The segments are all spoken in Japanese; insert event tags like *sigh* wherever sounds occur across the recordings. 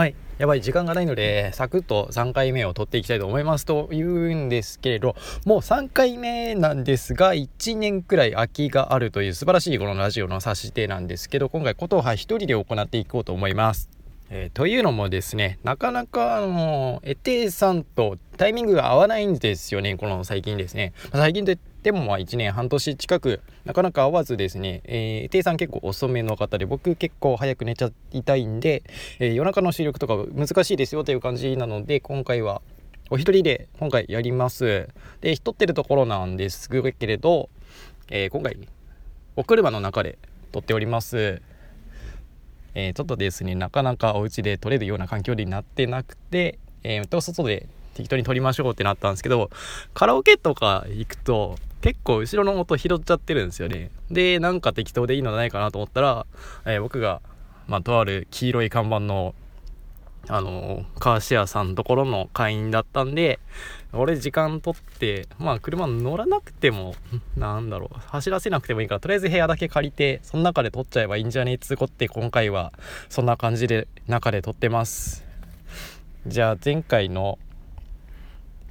はいやばい時間がないのでサクッと3回目を取っていきたいと思いますと言うんですけれどもう3回目なんですが1年くらい空きがあるという素晴らしいこのラジオの指し手なんですけど今回琴葉一人で行っていこうと思います。えー、というのもですねなかなかあのエテさんとタイミングが合わないんですよねこの最近ですね、最近といってもまあ1年半年近くなかなか合わずですね、えー、エテさん結構遅めの方で僕結構早く寝ちゃいたいんで、えー、夜中の視力とか難しいですよという感じなので今回はお一人で今回やります。で撮ってるところなんですけれど、えー、今回お車の中で撮っております。えー、ちょっとですねなかなかお家で撮れるような環境になってなくて、えー、と外で適当に撮りましょうってなったんですけどカラオケとか行くと結構後ろの音拾っちゃってるんですよね。でなんか適当でいいのないかなと思ったら、えー、僕が、まあ、とある黄色い看板のあのカーシェアさんのところの会員だったんで俺時間取ってまあ車乗らなくてもなんだろう走らせなくてもいいからとりあえず部屋だけ借りてその中で撮っちゃえばいいんじゃねえつこって今回はそんな感じで中で撮ってます。じゃあ前回の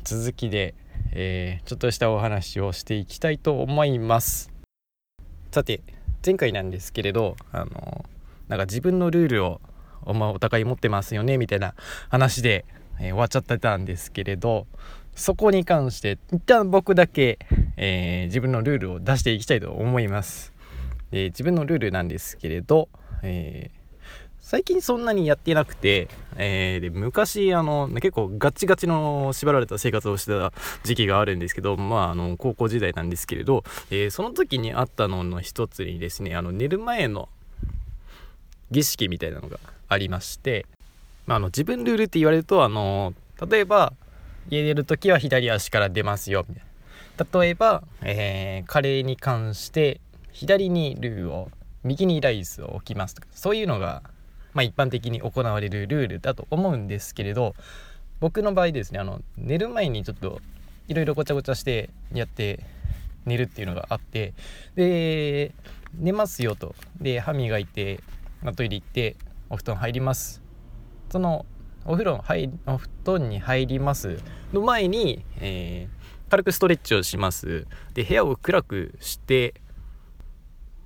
続きで、えー、ちょっとしたお話をしていきたいと思いますさて前回なんですけれどあのなんか自分のルールをお,、まお互い持ってますよねみたいな話で、えー、終わっちゃってたんですけれどそこに関して一旦僕だけ、えー、自分のルールを出していきたいと思います。で自分のルールなんですけれど、えー、最近そんなにやってなくて、えー、で昔あの結構ガチガチの縛られた生活をしてた時期があるんですけど、まあ、あの高校時代なんですけれど、えー、その時にあったのの一つにですねあの寝る前の儀式みたいなのがありまして、まあ、あの自分ルールって言われるとあの例えば家出る時は左足から出ますよみたいな。例えば、えー、カレーに関して左にルーを右にライスを置きますとかそういうのが、まあ、一般的に行われるルールだと思うんですけれど僕の場合ですねあの寝る前にちょっといろいろごちゃごちゃしてやって寝るっていうのがあってで寝ますよと。で歯磨いて、まあ、トイレ行ってお布団入ります。そのお風呂入お布団に入りますの前に、えー、軽くストレッチをします。で部屋を暗くして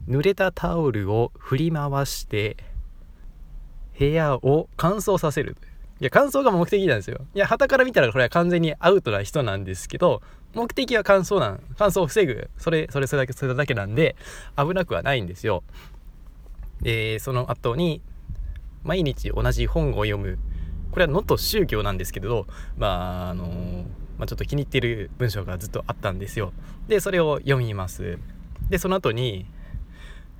濡れたタオルを振り回して部屋を乾燥させるいや乾燥が目的なんですよ。いや旗から見たらこれは完全にアウトな人なんですけど目的は乾燥なん乾燥を防ぐ。それそれそれだけそれだけなんで危なくはないんですよ。でその後に毎日同じ本を読む。これは能登宗教なんですけどまああのまあ、ちょっと気に入ってる文章がずっとあったんですよ。でそれを読みます。でその後に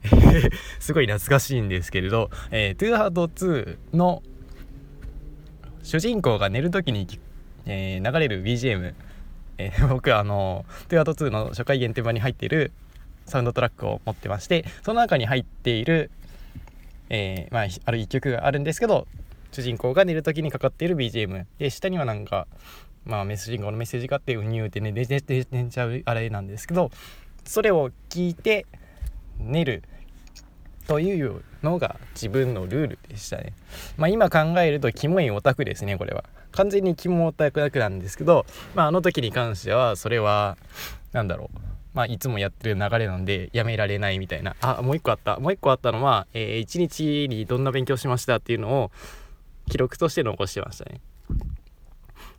*laughs* すごい懐かしいんですけれど「えー、 ToHeart2」の主人公が寝る時に、えー、流れる BGM、えー、*laughs* 僕あの「 ToHeart2」の初回限定版に入っているサウンドトラックを持ってましてその中に入っている、えーまあ、ある一曲があるんですけど主人公が寝る時にかかっている BGM で下にはなんかまあメッセージのメッセージがあってうにゅうってね寝て寝ちゃうあれなんですけどそれを聞いて寝るというのが自分のルールでしたね。まあ今考えるとキモいオタクですねこれは。完全にキモオタクなんですけどまああの時に関してはそれは何だろう。まあ、いつもやってる流れなんでやめられないみたいな。あもう一個あった。もう一個あったのは、えー、一日にどんな勉強しましたっていうのを記録として残してましたね。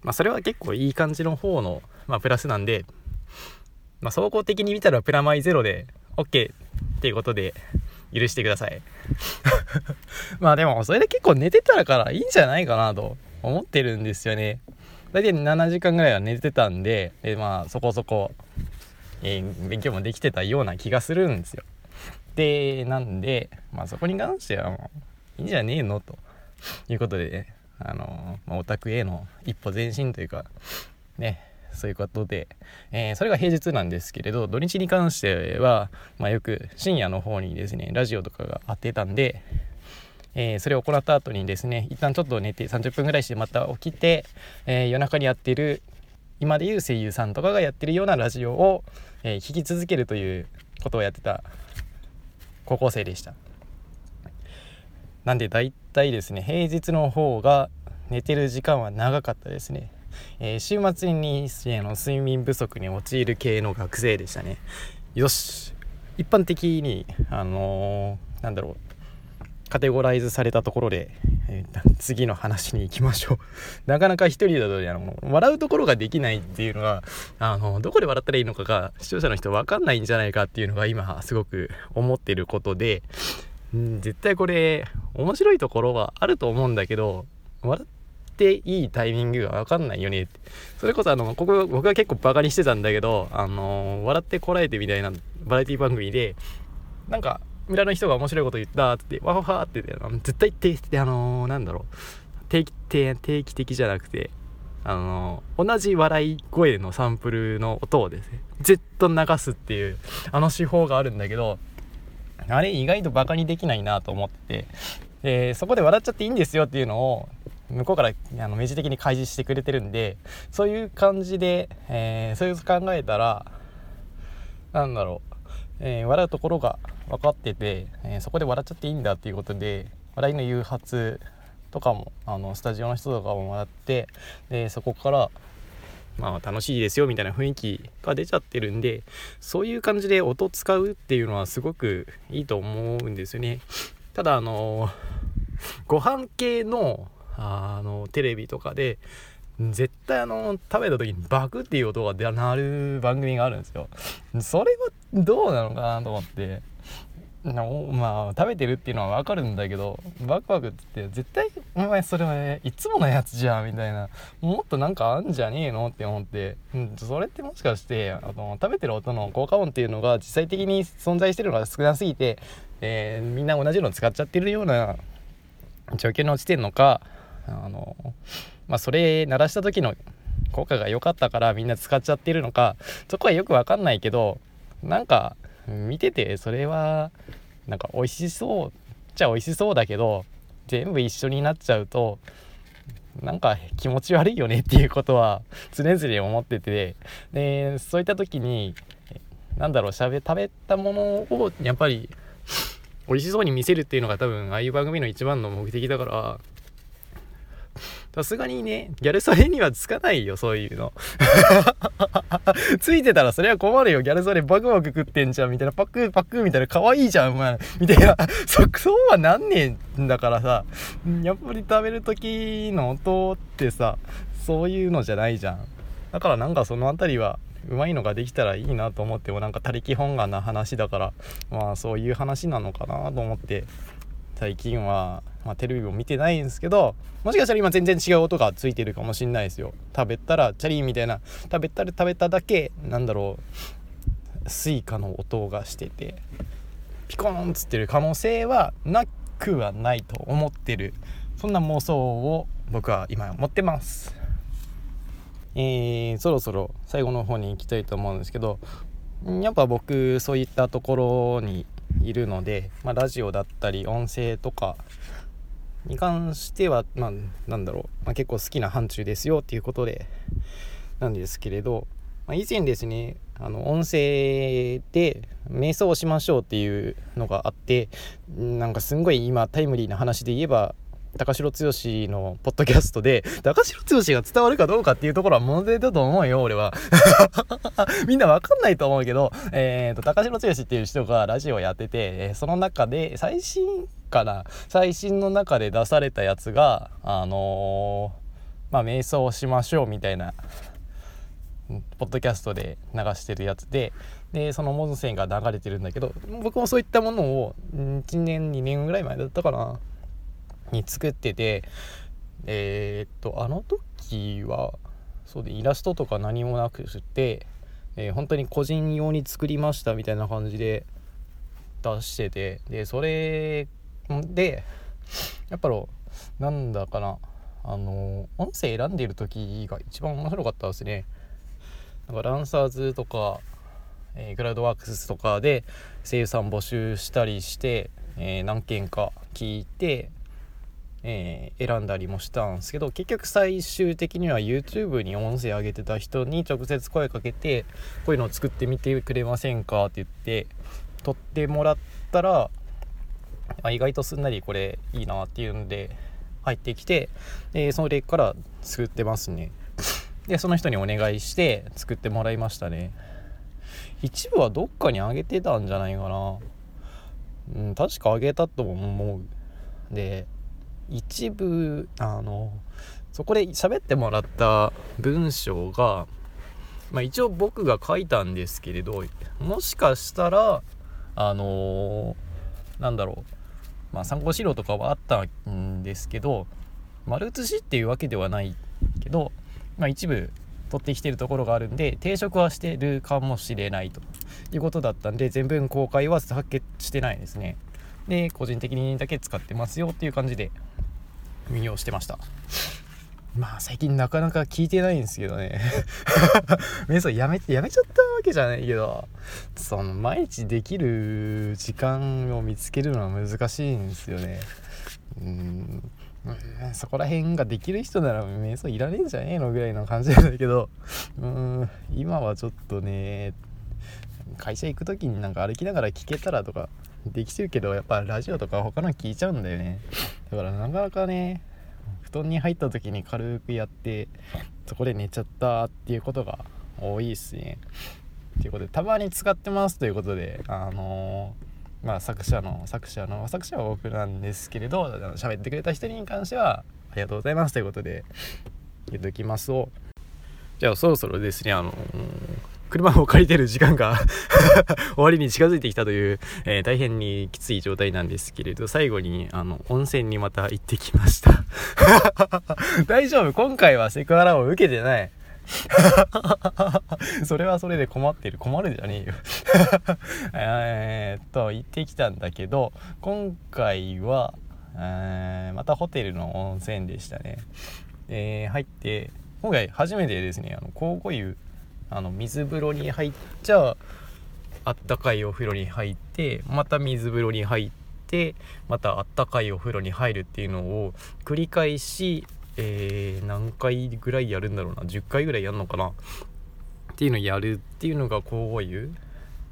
まあ、それは結構いい感じの方の、まあ、プラスなんで、まあ、総合的に見たらプラマイゼロで OK っていうことで許してください。*laughs* まあでもそれで結構寝てたからいいんじゃないかなと思ってるんですよね。大体7時間ぐらいは寝てたんで、でまあそこそこ、えー、勉強もできてたような気がするんですよ。で、なんで、まあそこに関してはもういいんじゃねえのと。いうことでね、あのまあ、オタクへの一歩前進というか、ね、そういうことで、えー、それが平日なんですけれど、土日に関しては、まあ、よく深夜の方にですね、ラジオとかがあってたんで、えー、それを行った後にですね、一旦ちょっと寝て30分ぐらいしてまた起きて、えー、夜中にやってる、今でいう声優さんとかがやってるようなラジオを、え聞き続けるということをやってた高校生でした。なんで大体ですね平日の方が寝てる時間は長かったですね、えー、週末にの睡眠不足に陥る系の学生でしたね。よし。一般的にあのー、なんだろう。カテゴライズされたところで、えー、次の話に行きましょう。*laughs* なかなか一人だとあの笑うところができないっていうのはあのどこで笑ったらいいのかが視聴者の人分かんないんじゃないかっていうのが今すごく思ってることで、うん、絶対これ面白いところはあると思うんだけど笑っていいタイミングが分かんないよねって。それこそあのここ僕は結構バカにしてたんだけどあの笑ってこらえてみたいなバラエティ番組でなんか村の人が面白いこと言ったっつってわわわってあの絶対定期あのー、なんだろう。定期定期的じゃなくてあのー、同じ笑い声のサンプルの音をですねずっと流すっていうあの手法があるんだけどあれ意外とバカにできないなと思ってでそこで笑っちゃっていいんですよっていうのを向こうからあの明示的に開示してくれてるんでそういう感じで、えー、そういう考えたらなんだろうえー、笑うところが分かってて、えー、そこで笑っちゃっていいんだっていうことで笑いの誘発とかもあのスタジオの人とかも笑ってでそこからまあ楽しいですよみたいな雰囲気が出ちゃってるんでそういう感じで音使うっていうのはすごくいいと思うんですよね。ただあのご飯系のあのテレビとかで絶対あの食べた時にバクっていう音が鳴る番組があるんですよ。それはどうなのかなと思って。まあ食べてるっていうのは分かるんだけどバクバクって絶対お前それは、ね、いつものやつじゃんみたいな。もっとなんかあんじゃねえのって思って、うん、それってもしかしてあの食べてる音の効果音っていうのが実際的に存在してるのが少なすぎて、えー、みんな同じの使っちゃってるような状況に落ちてるのかあのまあ、それ鳴らした時の効果が良かったからみんな使っちゃってるのかそこはよく分かんないけどなんか見ててそれはなんか美味しそうじゃ美味しそうだけど全部一緒になっちゃうとなんか気持ち悪いよねっていうことは常々思っててでそういった時に何だろうしゃべ食べたものをやっぱり美味しそうに見せるっていうのが多分ああいう番組の一番の目的だからさすがにね、ギャル曽根にはつかないよ、そういうの。*laughs* ついてたらそれは困るよ。ギャル曽根バクバク食ってんじゃん、みたいな。パクパクみたいな。可愛いじゃん、お前。みたいな。*laughs* そ、そうはなんねえんだからさ。やっぱり食べる時の音ってさ、そういうのじゃないじゃん。だからなんかその辺りは、うまいのができたらいいなと思ってもなんか他力本願な話だからまあそういう話なのかなと思って最近はまあ、テレビも見てないんですけどもしかしたら今全然違う音がついてるかもしんないですよ。食べたらチャリーみたいな食べたら食べただけなんだろうスイカの音がしててピコーンつってる可能性はなくはないと思ってる。そんな妄想を僕は今持ってます。えー、そろそろ最後の方に行きたいと思うんですけどやっぱ僕そういったところにいるので、まあ、ラジオだったり音声とかに関しては、まあ、なんだろう、まあ、結構好きな範疇ですよっていうことでなんですけれど、まあ、以前ですねあの音声で瞑想をしましょうっていうのがあってなんかすんごい今タイムリーな話で言えば高城剛のポッドキャストで高城剛が伝わるかどうかっていうところは問題だと思うよ俺は。*laughs* みんなわかんないと思うけど、えーと、高城剛っていう人がラジオやっててその中で最新かな？最新の中で出されたやつがあのー、まあ瞑想しましょうみたいなポッドキャストで流してるやつででその音声が流れてるんだけど僕もそういったものを1年2年ぐらい前だったかな。に作っててえー、っとあの時はそうでイラストとか何もなくして、えー、本当に個人用に作りましたみたいな感じで出しててでそれでやっぱりなんだかなあの音声選んでいる時が一番面白かったですね。なんかランサーズとか、えー、グラウドワークスとかで声優さん募集したりして、えー、何件か聞いてえー、選んだりもしたんですけど結局最終的には YouTube に音声上げてた人に直接声かけてこういうのを作ってみてくれませんかって言って撮ってもらったらあ、意外とすんなりこれいいなっていうんで入ってきてでそれから作ってますね。でその人にお願いして作ってもらいましたね。一部はどっかにあげてたんじゃないかな。うん確かあげたとも思う。で一部あのそこで喋ってもらった文章がまあ、一応僕が書いたんですけれどもしかしたらあの、なんだろう、まあ、参考資料とかはあったんですけど丸写しっていうわけではないけど、まあ、一部取ってきてるところがあるんで定食はしてるかもしれないということだったんで全文公開は発見してないですね。で個人的にだけ使ってますよっていう感じで運用してました。まあ最近なかなか聞いてないんですけどね。*laughs* 瞑想やめてやめちゃったわけじゃないけどその毎日できる時間を見つけるのは難しいんですよね。うん。そこら辺ができる人なら瞑想いらねえんじゃねえのぐらいの感じなんだけど。うん。今はちょっとね会社行く時になんか歩きながら聞けたらとかできてるけどやっぱラジオとか他の聞いちゃうんだよね。だからなかなかね布団に入った時に軽くやってそこで寝ちゃったっていうことが多いっすね。ということでたまに使ってますということであのー、まあ作者の作者の作者は僕なんですけれど喋ってくれた人に関してはありがとうございますということで言っときますをじゃあそろそろですねあのー車を借りてる時間が *laughs* 終わりに近づいてきたという、えー、大変にきつい状態なんですけれど最後にあの温泉にまた行ってきました。*laughs* 大丈夫？今回はセクハラを受けてない。*laughs* それはそれで困ってる。困るじゃねえよ。えっと行ってきたんだけど今回は、えー、またホテルの温泉でしたね、えー、入って今回初めてですねあの交互湯あの水風呂に入っちゃあったかいお風呂に入ってまた水風呂に入ってまたあったかいお風呂に入るっていうのを繰り返し、えー、何回ぐらいやるんだろうな。10回ぐらいやるのかな。っていうのをやるっていうのがこういう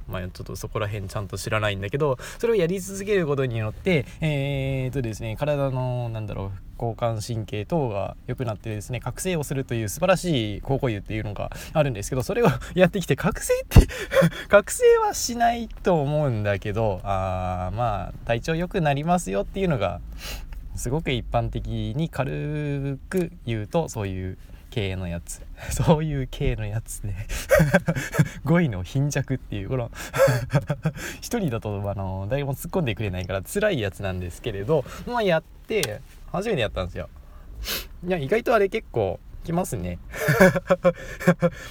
まあ、ちょっとそこら辺ちゃんと知らないんだけどそれをやり続けることによってえー、っとですね体のなんだろう交感神経等が良くなってですね覚醒をするという素晴らしい高校湯っていうのがあるんですけどそれをやってきて覚醒って *laughs* 覚醒はしないと思うんだけどあまあ体調良くなりますよっていうのがすごく一般的に軽く言うとそういう系のやつ。*laughs* そういう系のやつね。*laughs* 語彙の貧弱っていうこの *laughs* 一人だとあの誰も突っ込んでくれないから辛いやつなんですけれどまあやって初めてやったんですよ。いや意外とあれ結構きますね。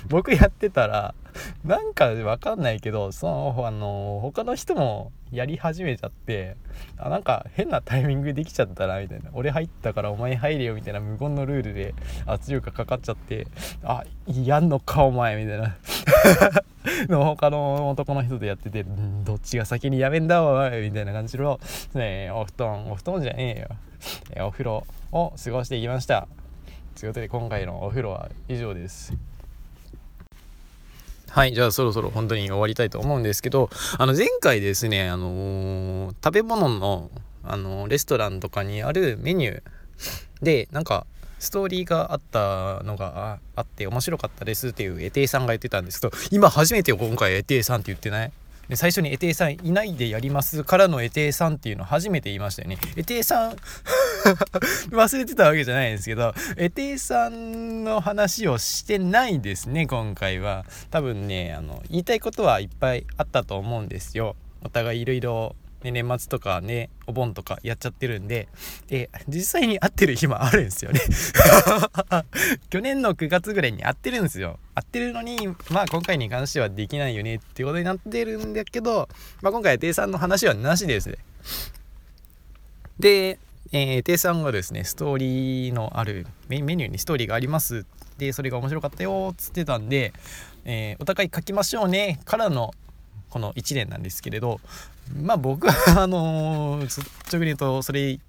僕やってたら *laughs* なんかわかんないけどそのあの他の人もやり始めちゃってあなんか変なタイミングできちゃったなみたいな。俺入ったからお前入れよみたいな無言のルールで圧力がかかっちゃってあやんのかお前みたいな。*laughs* の他の男の人とやっててどっちが先にやめんだおいみたいな感じの、ね、お布団お布団じゃねえよ。お風呂を過ごしていきました。ということで今回のお風呂は以上です。はいじゃあそろそろ本当に終わりたいと思うんですけどあの前回ですねあのー、食べ物のあのー、レストランとかにあるメニューでなんかストーリーがあったのがあって面白かったですっていうエテイさんが言ってたんですけど今初めて今回エテイさんって言ってない？で最初にエテイさんいないでやりますからのエテイさんっていうの初めて言いましたよね。エテイさん *laughs* 忘れてたわけじゃないんですけど、エテイさんの話をしてないですね、今回は。多分ね、あの、言いたいことはいっぱいあったと思うんですよ。お互いいろいろ、年末とかね、お盆とかやっちゃってるんで、で、実際に会ってる暇あるんですよね *laughs* 去年の9月ぐらいに会ってるんですよ。ってるのに、まあ今回に関してはできないよねっていうことになってるんだけど、まあ今回は定さんの話はなしですね。で、えー、定さんがですね、ストーリーのあるメニューにストーリーがあります。で、それが面白かったよっ、つってたんで、えー、お互い書きましょうね、からのこの1年なんですけれどまあ僕はあのー、率直に言うとそれ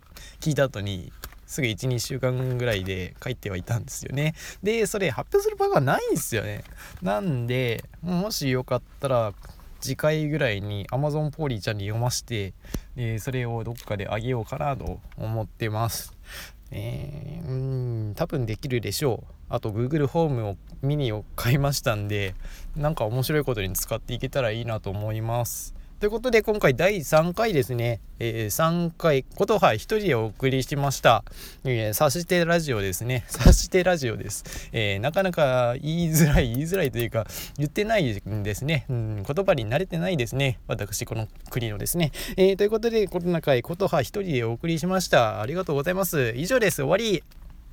聞いた後にすぐ12週間ぐらいで帰ってはいたんですよね。でそれ発表する場がないんですよね。なんでもしよかったら次回ぐらいに Amazon ポーリーちゃんに読まして、え、それをどっかであげようかなと思ってます。えー、うん多分できるでしょう。あと Google ホームをミニを買いましたんでなんか面白いことに使っていけたらいいなと思います。ということで今回第3回ですね、えー、3回ことは1人でお送りしました、えー、してラジオですね。*laughs* 察してラジオです、えー、なかなか言いづらい言いづらいというか言ってないんですね、うん、言葉に慣れてないですね。私この国のですね、えー、ということでこの中へことは1人でお送りしました。ありがとうございます。以上です。終わり。